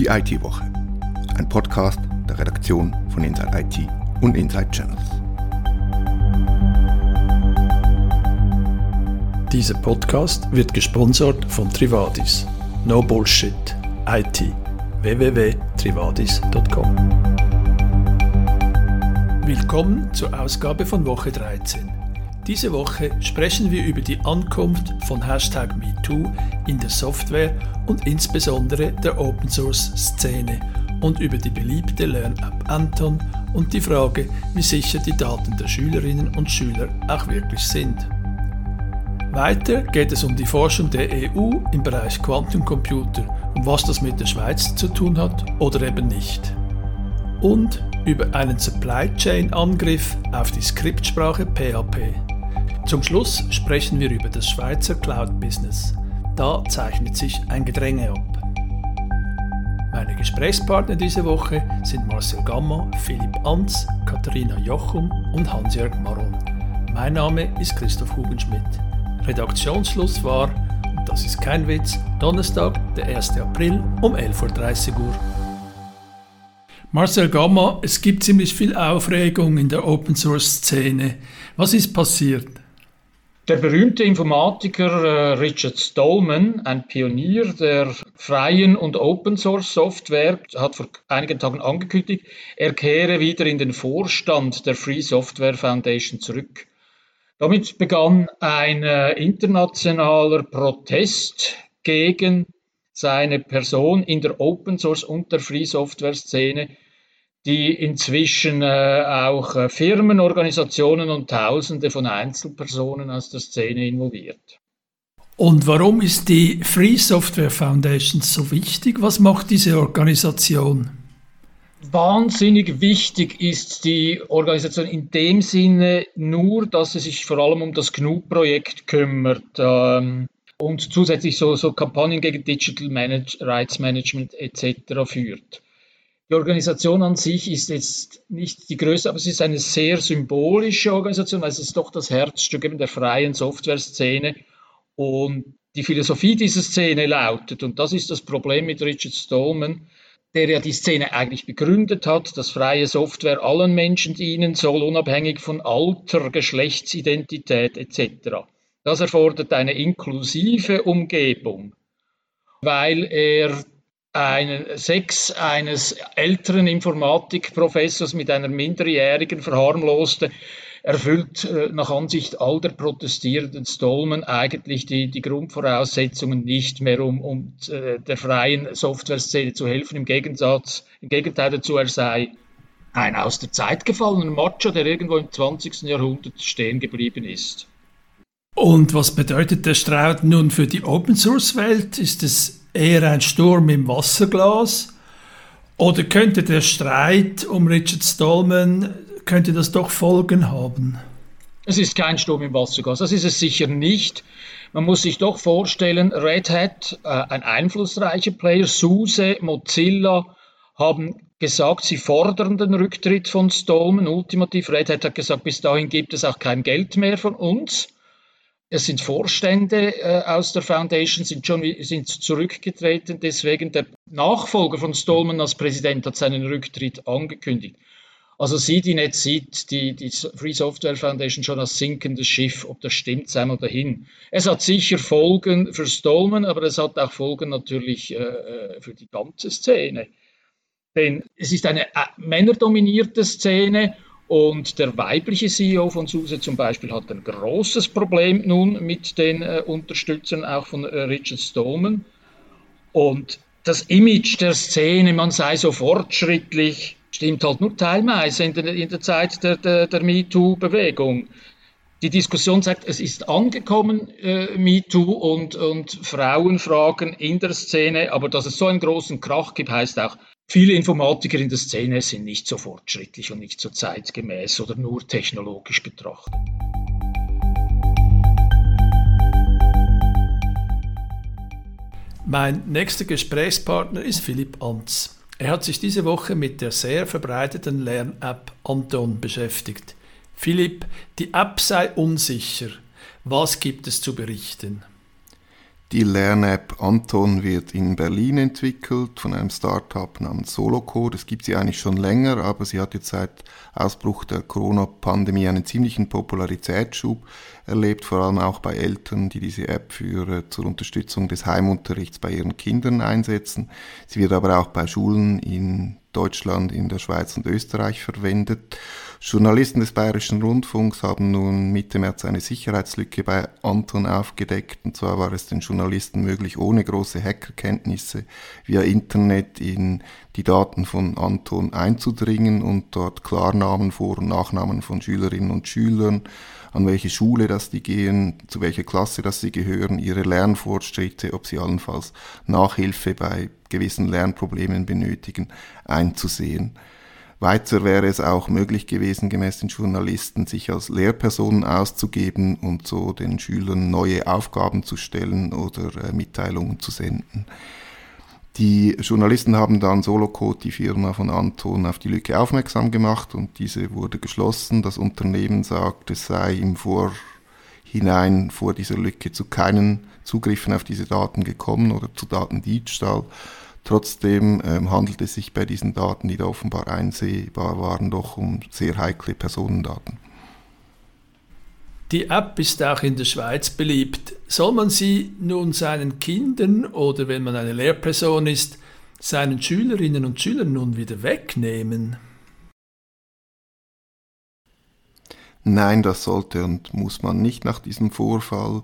Die IT-Woche. Ein Podcast der Redaktion von Inside IT und Inside Channels. Dieser Podcast wird gesponsert von Trivadis. No Bullshit. IT. www.trivadis.com Willkommen zur Ausgabe von Woche 13. Diese Woche sprechen wir über die Ankunft von Hashtag MeToo in der Software und insbesondere der Open Source Szene und über die beliebte Lern-App Anton und die Frage, wie sicher die Daten der Schülerinnen und Schüler auch wirklich sind. Weiter geht es um die Forschung der EU im Bereich Quantencomputer und was das mit der Schweiz zu tun hat oder eben nicht. Und über einen Supply Chain Angriff auf die Skriptsprache PHP. Zum Schluss sprechen wir über das Schweizer Cloud-Business. Da zeichnet sich ein Gedränge ab. Meine Gesprächspartner diese Woche sind Marcel Gamma, Philipp Anz, Katharina Jochum und Hans-Jörg Maron. Mein Name ist Christoph Hugenschmidt. Redaktionsschluss war, und das ist kein Witz, Donnerstag, der 1. April um 11.30 Uhr. Marcel Gamma, es gibt ziemlich viel Aufregung in der Open Source Szene. Was ist passiert? Der berühmte Informatiker äh, Richard Stallman, ein Pionier der freien und Open Source Software, hat vor einigen Tagen angekündigt, er kehre wieder in den Vorstand der Free Software Foundation zurück. Damit begann ein äh, internationaler Protest gegen seine Person in der Open Source und der Free Software Szene die inzwischen äh, auch äh, Firmen, Organisationen und Tausende von Einzelpersonen aus der Szene involviert. Und warum ist die Free Software Foundation so wichtig? Was macht diese Organisation? Wahnsinnig wichtig ist die Organisation in dem Sinne nur, dass sie sich vor allem um das GNU-Projekt kümmert ähm, und zusätzlich so, so Kampagnen gegen Digital Manage, Rights Management etc. führt. Die Organisation an sich ist jetzt nicht die größte, aber es ist eine sehr symbolische Organisation, weil es ist doch das Herzstück eben der freien Software-Szene. Und die Philosophie dieser Szene lautet, und das ist das Problem mit Richard Stallman, der ja die Szene eigentlich begründet hat, dass freie Software allen Menschen dienen soll, unabhängig von Alter, Geschlechtsidentität etc. Das erfordert eine inklusive Umgebung, weil er einen Sex eines älteren Informatikprofessors mit einer Minderjährigen verharmloste, erfüllt äh, nach Ansicht all der protestierenden Stolmen eigentlich die, die Grundvoraussetzungen nicht mehr, um, um äh, der freien Software-Szene zu helfen. Im Gegensatz, im Gegenteil dazu, er sei ein aus der Zeit gefallener Macho, der irgendwo im 20. Jahrhundert stehen geblieben ist. Und was bedeutet der Streit nun für die Open-Source-Welt? Ist es eher ein Sturm im Wasserglas? Oder könnte der Streit um Richard Stallman, könnte das doch Folgen haben? Es ist kein Sturm im Wasserglas, das ist es sicher nicht. Man muss sich doch vorstellen, Red Hat, äh, ein einflussreicher Player, SUSE, Mozilla haben gesagt, sie fordern den Rücktritt von Stallman. Ultimativ, Red Hat hat gesagt, bis dahin gibt es auch kein Geld mehr von uns. Es sind Vorstände äh, aus der Foundation, sind schon sind zurückgetreten. Deswegen der Nachfolger von Stallman als Präsident hat seinen Rücktritt angekündigt. Also CDNet sieht die, die Free Software Foundation schon als sinkendes Schiff, ob das stimmt, sei mal dahin. Es hat sicher Folgen für Stallman, aber es hat auch Folgen natürlich äh, äh für die ganze Szene. Denn es ist eine äh, männerdominierte Szene und der weibliche CEO von SUSE zum Beispiel hat ein großes Problem nun mit den äh, Unterstützern auch von äh, Richard Stallman. Und das Image der Szene, man sei so fortschrittlich, stimmt halt nur teilweise in der, in der Zeit der, der, der MeToo-Bewegung. Die Diskussion sagt, es ist angekommen, äh, MeToo und, und Frauenfragen in der Szene, aber dass es so einen großen Krach gibt, heißt auch, Viele Informatiker in der Szene sind nicht so fortschrittlich und nicht so zeitgemäß oder nur technologisch betrachtet. Mein nächster Gesprächspartner ist Philipp Anz. Er hat sich diese Woche mit der sehr verbreiteten Lern-App Anton beschäftigt. Philipp, die App sei unsicher. Was gibt es zu berichten? Die Lern-App Anton wird in Berlin entwickelt von einem Startup namens Solocode. Es gibt sie eigentlich schon länger, aber sie hat jetzt seit Ausbruch der Corona-Pandemie einen ziemlichen Popularitätsschub erlebt, vor allem auch bei Eltern, die diese App für, äh, zur Unterstützung des Heimunterrichts bei ihren Kindern einsetzen. Sie wird aber auch bei Schulen in Deutschland, in der Schweiz und Österreich verwendet. Journalisten des Bayerischen Rundfunks haben nun Mitte März eine Sicherheitslücke bei Anton aufgedeckt. Und zwar war es den Journalisten möglich, ohne große Hackerkenntnisse via Internet in die Daten von Anton einzudringen und dort Klarnamen, Vor- und Nachnamen von Schülerinnen und Schülern, an welche Schule das die gehen, zu welcher Klasse das sie gehören, ihre Lernfortschritte, ob sie allenfalls Nachhilfe bei gewissen Lernproblemen benötigen, einzusehen. Weiter wäre es auch möglich gewesen, gemäß den Journalisten, sich als Lehrpersonen auszugeben und so den Schülern neue Aufgaben zu stellen oder äh, Mitteilungen zu senden. Die Journalisten haben dann Solocode, die Firma von Anton, auf die Lücke aufmerksam gemacht und diese wurde geschlossen. Das Unternehmen sagt, es sei im Vorhinein vor dieser Lücke zu keinen Zugriffen auf diese Daten gekommen oder zu Datendiebstahl. Trotzdem ähm, handelt es sich bei diesen Daten, die da offenbar einsehbar waren, doch um sehr heikle Personendaten. Die App ist auch in der Schweiz beliebt. Soll man sie nun seinen Kindern oder wenn man eine Lehrperson ist, seinen Schülerinnen und Schülern nun wieder wegnehmen? Nein, das sollte und muss man nicht nach diesem Vorfall.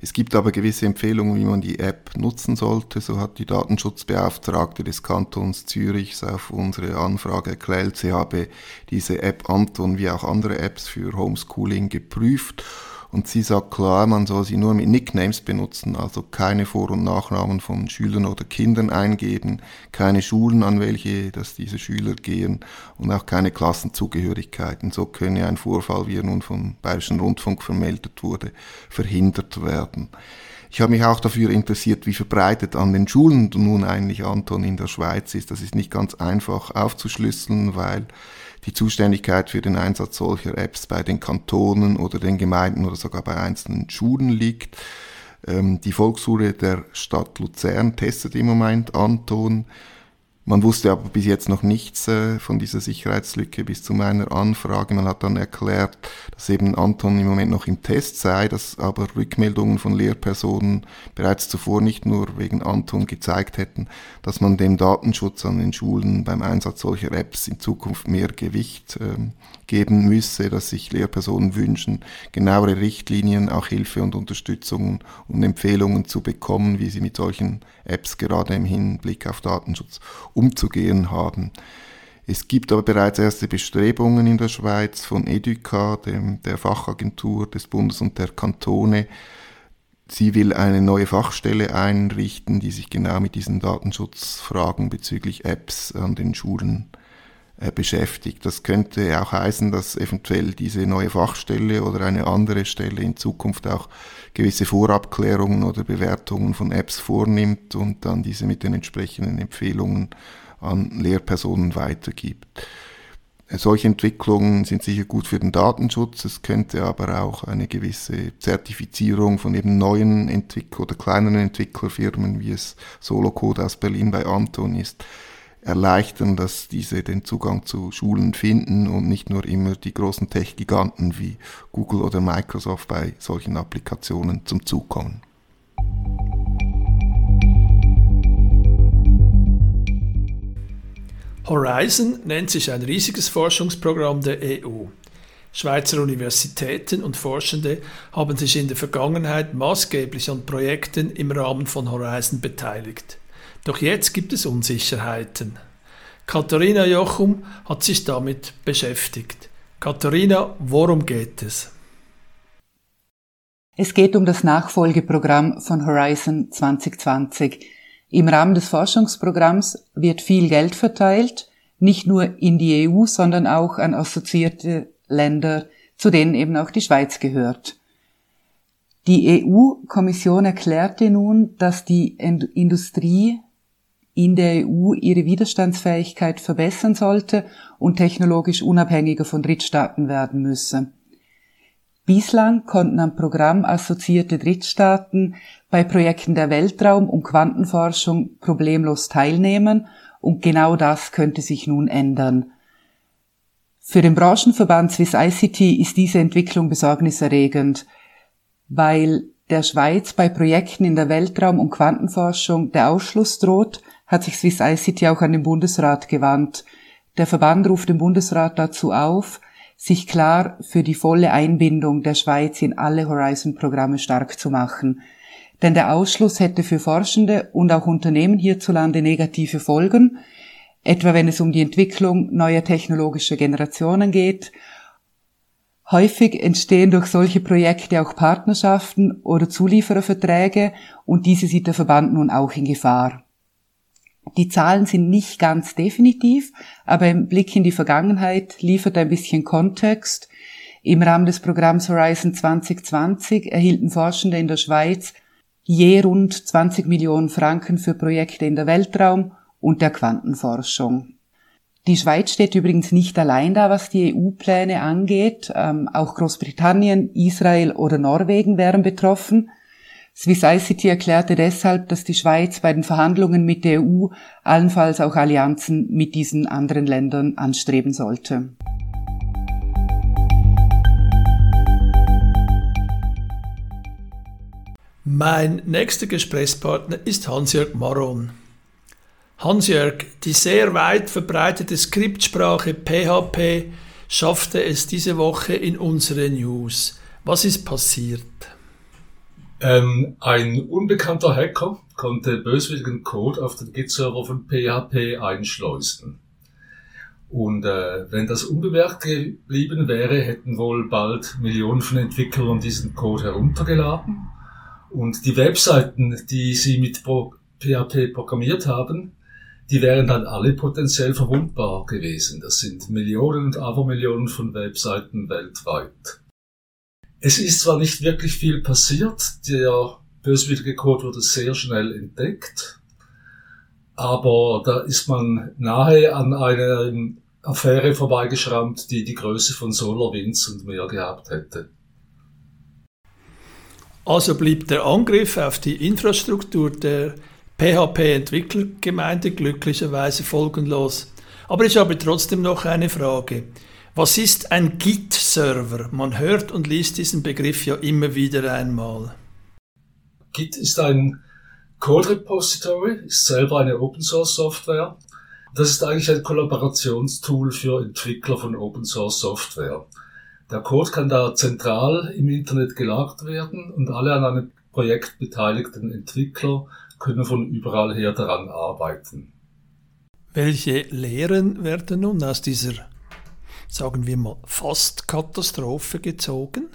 Es gibt aber gewisse Empfehlungen, wie man die App nutzen sollte. So hat die Datenschutzbeauftragte des Kantons Zürichs auf unsere Anfrage erklärt, sie habe diese App Anton wie auch andere Apps für Homeschooling geprüft und sie sagt klar, man soll sie nur mit Nicknames benutzen, also keine Vor- und Nachnamen von Schülern oder Kindern eingeben, keine Schulen, an welche dass diese Schüler gehen und auch keine Klassenzugehörigkeiten. So könne ein Vorfall, wie er nun vom Bayerischen Rundfunk vermeldet wurde, verhindert werden. Ich habe mich auch dafür interessiert, wie verbreitet an den Schulen nun eigentlich Anton in der Schweiz ist. Das ist nicht ganz einfach aufzuschlüsseln, weil die Zuständigkeit für den Einsatz solcher Apps bei den Kantonen oder den Gemeinden oder sogar bei einzelnen Schulen liegt. Ähm, die Volksschule der Stadt Luzern testet im Moment Anton. Man wusste aber bis jetzt noch nichts äh, von dieser Sicherheitslücke bis zu meiner Anfrage. Man hat dann erklärt, dass eben Anton im Moment noch im Test sei, dass aber Rückmeldungen von Lehrpersonen bereits zuvor nicht nur wegen Anton gezeigt hätten, dass man dem Datenschutz an den Schulen beim Einsatz solcher Apps in Zukunft mehr Gewicht äh, geben müsse, dass sich Lehrpersonen wünschen, genauere Richtlinien, auch Hilfe und Unterstützung und Empfehlungen zu bekommen, wie sie mit solchen Apps gerade im Hinblick auf Datenschutz umzugehen haben. Es gibt aber bereits erste Bestrebungen in der Schweiz von EDUCA, dem, der Fachagentur des Bundes und der Kantone. Sie will eine neue Fachstelle einrichten, die sich genau mit diesen Datenschutzfragen bezüglich Apps an den Schulen äh, beschäftigt. Das könnte auch heißen, dass eventuell diese neue Fachstelle oder eine andere Stelle in Zukunft auch gewisse Vorabklärungen oder Bewertungen von Apps vornimmt und dann diese mit den entsprechenden Empfehlungen an Lehrpersonen weitergibt. Solche Entwicklungen sind sicher gut für den Datenschutz. Es könnte aber auch eine gewisse Zertifizierung von eben neuen Entwickler oder kleineren Entwicklerfirmen, wie es Solocode aus Berlin bei Anton ist, erleichtern, dass diese den Zugang zu Schulen finden und nicht nur immer die großen Tech-Giganten wie Google oder Microsoft bei solchen Applikationen zum Zug kommen. Horizon nennt sich ein riesiges Forschungsprogramm der EU. Schweizer Universitäten und Forschende haben sich in der Vergangenheit maßgeblich an Projekten im Rahmen von Horizon beteiligt. Doch jetzt gibt es Unsicherheiten. Katharina Jochum hat sich damit beschäftigt. Katharina, worum geht es? Es geht um das Nachfolgeprogramm von Horizon 2020. Im Rahmen des Forschungsprogramms wird viel Geld verteilt, nicht nur in die EU, sondern auch an assoziierte Länder, zu denen eben auch die Schweiz gehört. Die EU-Kommission erklärte nun, dass die Industrie in der EU ihre Widerstandsfähigkeit verbessern sollte und technologisch unabhängiger von Drittstaaten werden müsse. Bislang konnten am Programm assoziierte Drittstaaten bei Projekten der Weltraum- und Quantenforschung problemlos teilnehmen und genau das könnte sich nun ändern. Für den Branchenverband Swiss ICT ist diese Entwicklung besorgniserregend, weil der Schweiz bei Projekten in der Weltraum- und Quantenforschung der Ausschluss droht, hat sich Swiss ICT auch an den Bundesrat gewandt. Der Verband ruft den Bundesrat dazu auf, sich klar für die volle Einbindung der Schweiz in alle Horizon-Programme stark zu machen. Denn der Ausschluss hätte für Forschende und auch Unternehmen hierzulande negative Folgen, etwa wenn es um die Entwicklung neuer technologischer Generationen geht. Häufig entstehen durch solche Projekte auch Partnerschaften oder Zuliefererverträge und diese sieht der Verband nun auch in Gefahr. Die Zahlen sind nicht ganz definitiv, aber im Blick in die Vergangenheit liefert ein bisschen Kontext. Im Rahmen des Programms Horizon 2020 erhielten Forschende in der Schweiz je rund 20 Millionen Franken für Projekte in der Weltraum und der Quantenforschung. Die Schweiz steht übrigens nicht allein da, was die EU-Pläne angeht. Ähm, auch Großbritannien, Israel oder Norwegen wären betroffen. Swiss ICT erklärte deshalb, dass die Schweiz bei den Verhandlungen mit der EU allenfalls auch Allianzen mit diesen anderen Ländern anstreben sollte. Mein nächster Gesprächspartner ist Hans-Jörg Maron. Hans-Jörg, die sehr weit verbreitete Skriptsprache PHP schaffte es diese Woche in unsere News. Was ist passiert? Ähm, ein unbekannter Hacker konnte böswilligen Code auf den Git-Server von PHP einschleusen. Und äh, wenn das unbemerkt geblieben wäre, hätten wohl bald Millionen von Entwicklern diesen Code heruntergeladen. Und die Webseiten, die sie mit PHP programmiert haben, die wären dann alle potenziell verwundbar gewesen. Das sind Millionen und Abermillionen von Webseiten weltweit. Es ist zwar nicht wirklich viel passiert, der böswillige Code wurde sehr schnell entdeckt, aber da ist man nahe an einer Affäre vorbeigeschrammt, die die Größe von SolarWinds und mehr gehabt hätte. Also blieb der Angriff auf die Infrastruktur der PHP-Entwicklergemeinde glücklicherweise folgenlos. Aber ich habe trotzdem noch eine Frage. Was ist ein Git-Server? Man hört und liest diesen Begriff ja immer wieder einmal. Git ist ein Code Repository, ist selber eine Open Source Software. Das ist eigentlich ein Kollaborationstool für Entwickler von Open Source Software. Der Code kann da zentral im Internet gelagert werden und alle an einem Projekt beteiligten Entwickler können von überall her daran arbeiten. Welche Lehren werden nun aus dieser sagen wir mal, fast Katastrophe gezogen?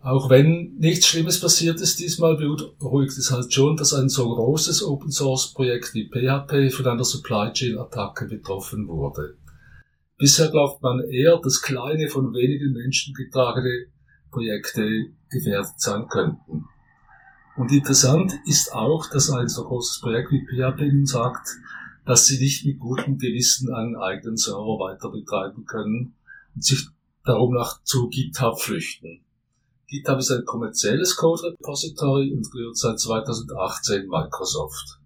Auch wenn nichts Schlimmes passiert ist, diesmal beruhigt es halt schon, dass ein so großes Open Source Projekt wie PHP von einer Supply Chain Attacke betroffen wurde. Bisher glaubt man eher, dass kleine, von wenigen Menschen getragene Projekte gefährdet sein könnten. Und interessant ist auch, dass ein so großes Projekt wie PHP nun sagt, dass sie nicht mit gutem Gewissen einen eigenen Server weiter betreiben können und sich darum nach zu GitHub flüchten. GitHub ist ein kommerzielles Code Repository und gehört seit 2018 Microsoft.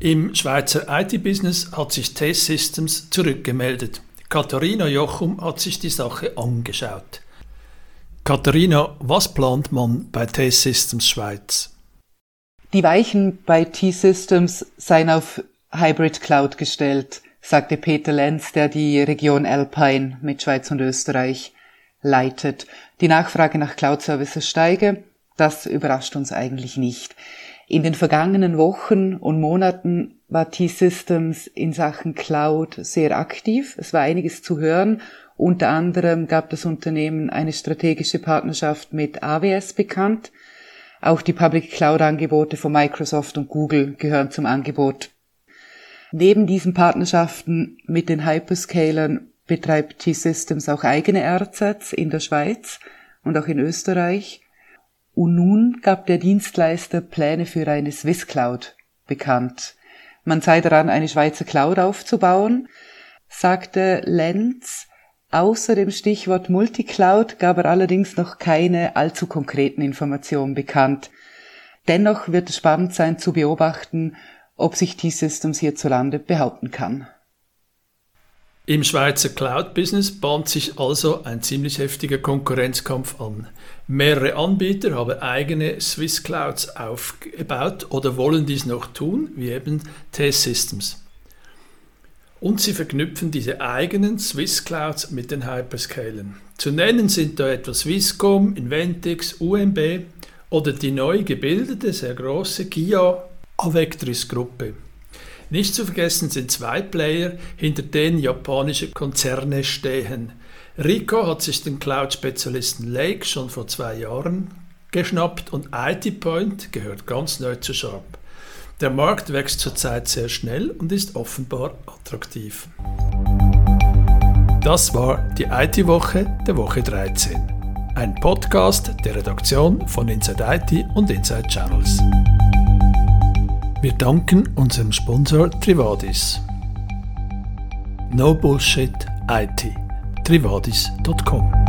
Im Schweizer IT-Business hat sich T-Systems zurückgemeldet. Katharina Jochum hat sich die Sache angeschaut. Katharina, was plant man bei T-Systems Schweiz? Die Weichen bei T-Systems seien auf Hybrid Cloud gestellt, sagte Peter Lenz, der die Region Alpine mit Schweiz und Österreich leitet. Die Nachfrage nach Cloud-Services steige. Das überrascht uns eigentlich nicht. In den vergangenen Wochen und Monaten war T-Systems in Sachen Cloud sehr aktiv. Es war einiges zu hören unter anderem gab das Unternehmen eine strategische Partnerschaft mit AWS bekannt. Auch die Public Cloud Angebote von Microsoft und Google gehören zum Angebot. Neben diesen Partnerschaften mit den Hyperscalern betreibt T-Systems auch eigene AirSets in der Schweiz und auch in Österreich. Und nun gab der Dienstleister Pläne für eine Swiss Cloud bekannt. man sei daran, eine Schweizer Cloud aufzubauen, sagte Lenz. Außer dem Stichwort Multicloud gab er allerdings noch keine allzu konkreten Informationen bekannt. Dennoch wird es spannend sein zu beobachten, ob sich T-Systems hierzulande behaupten kann. Im Schweizer Cloud-Business bahnt sich also ein ziemlich heftiger Konkurrenzkampf an. Mehrere Anbieter haben eigene Swiss Clouds aufgebaut oder wollen dies noch tun, wie eben T-Systems. Und sie verknüpfen diese eigenen Swiss Clouds mit den Hyperscalern. Zu nennen sind da etwa Swisscom, Inventix, UMB oder die neu gebildete, sehr große Kia Avectris Gruppe. Nicht zu vergessen sind zwei Player, hinter denen japanische Konzerne stehen. Rico hat sich den Cloud-Spezialisten Lake schon vor zwei Jahren geschnappt und IT Point gehört ganz neu zu Sharp. Der Markt wächst zurzeit sehr schnell und ist offenbar attraktiv. Das war die IT-Woche der Woche 13. Ein Podcast der Redaktion von Inside IT und Inside Channels. Wir danken unserem Sponsor Trivadis. No Bullshit IT. Trivadis.com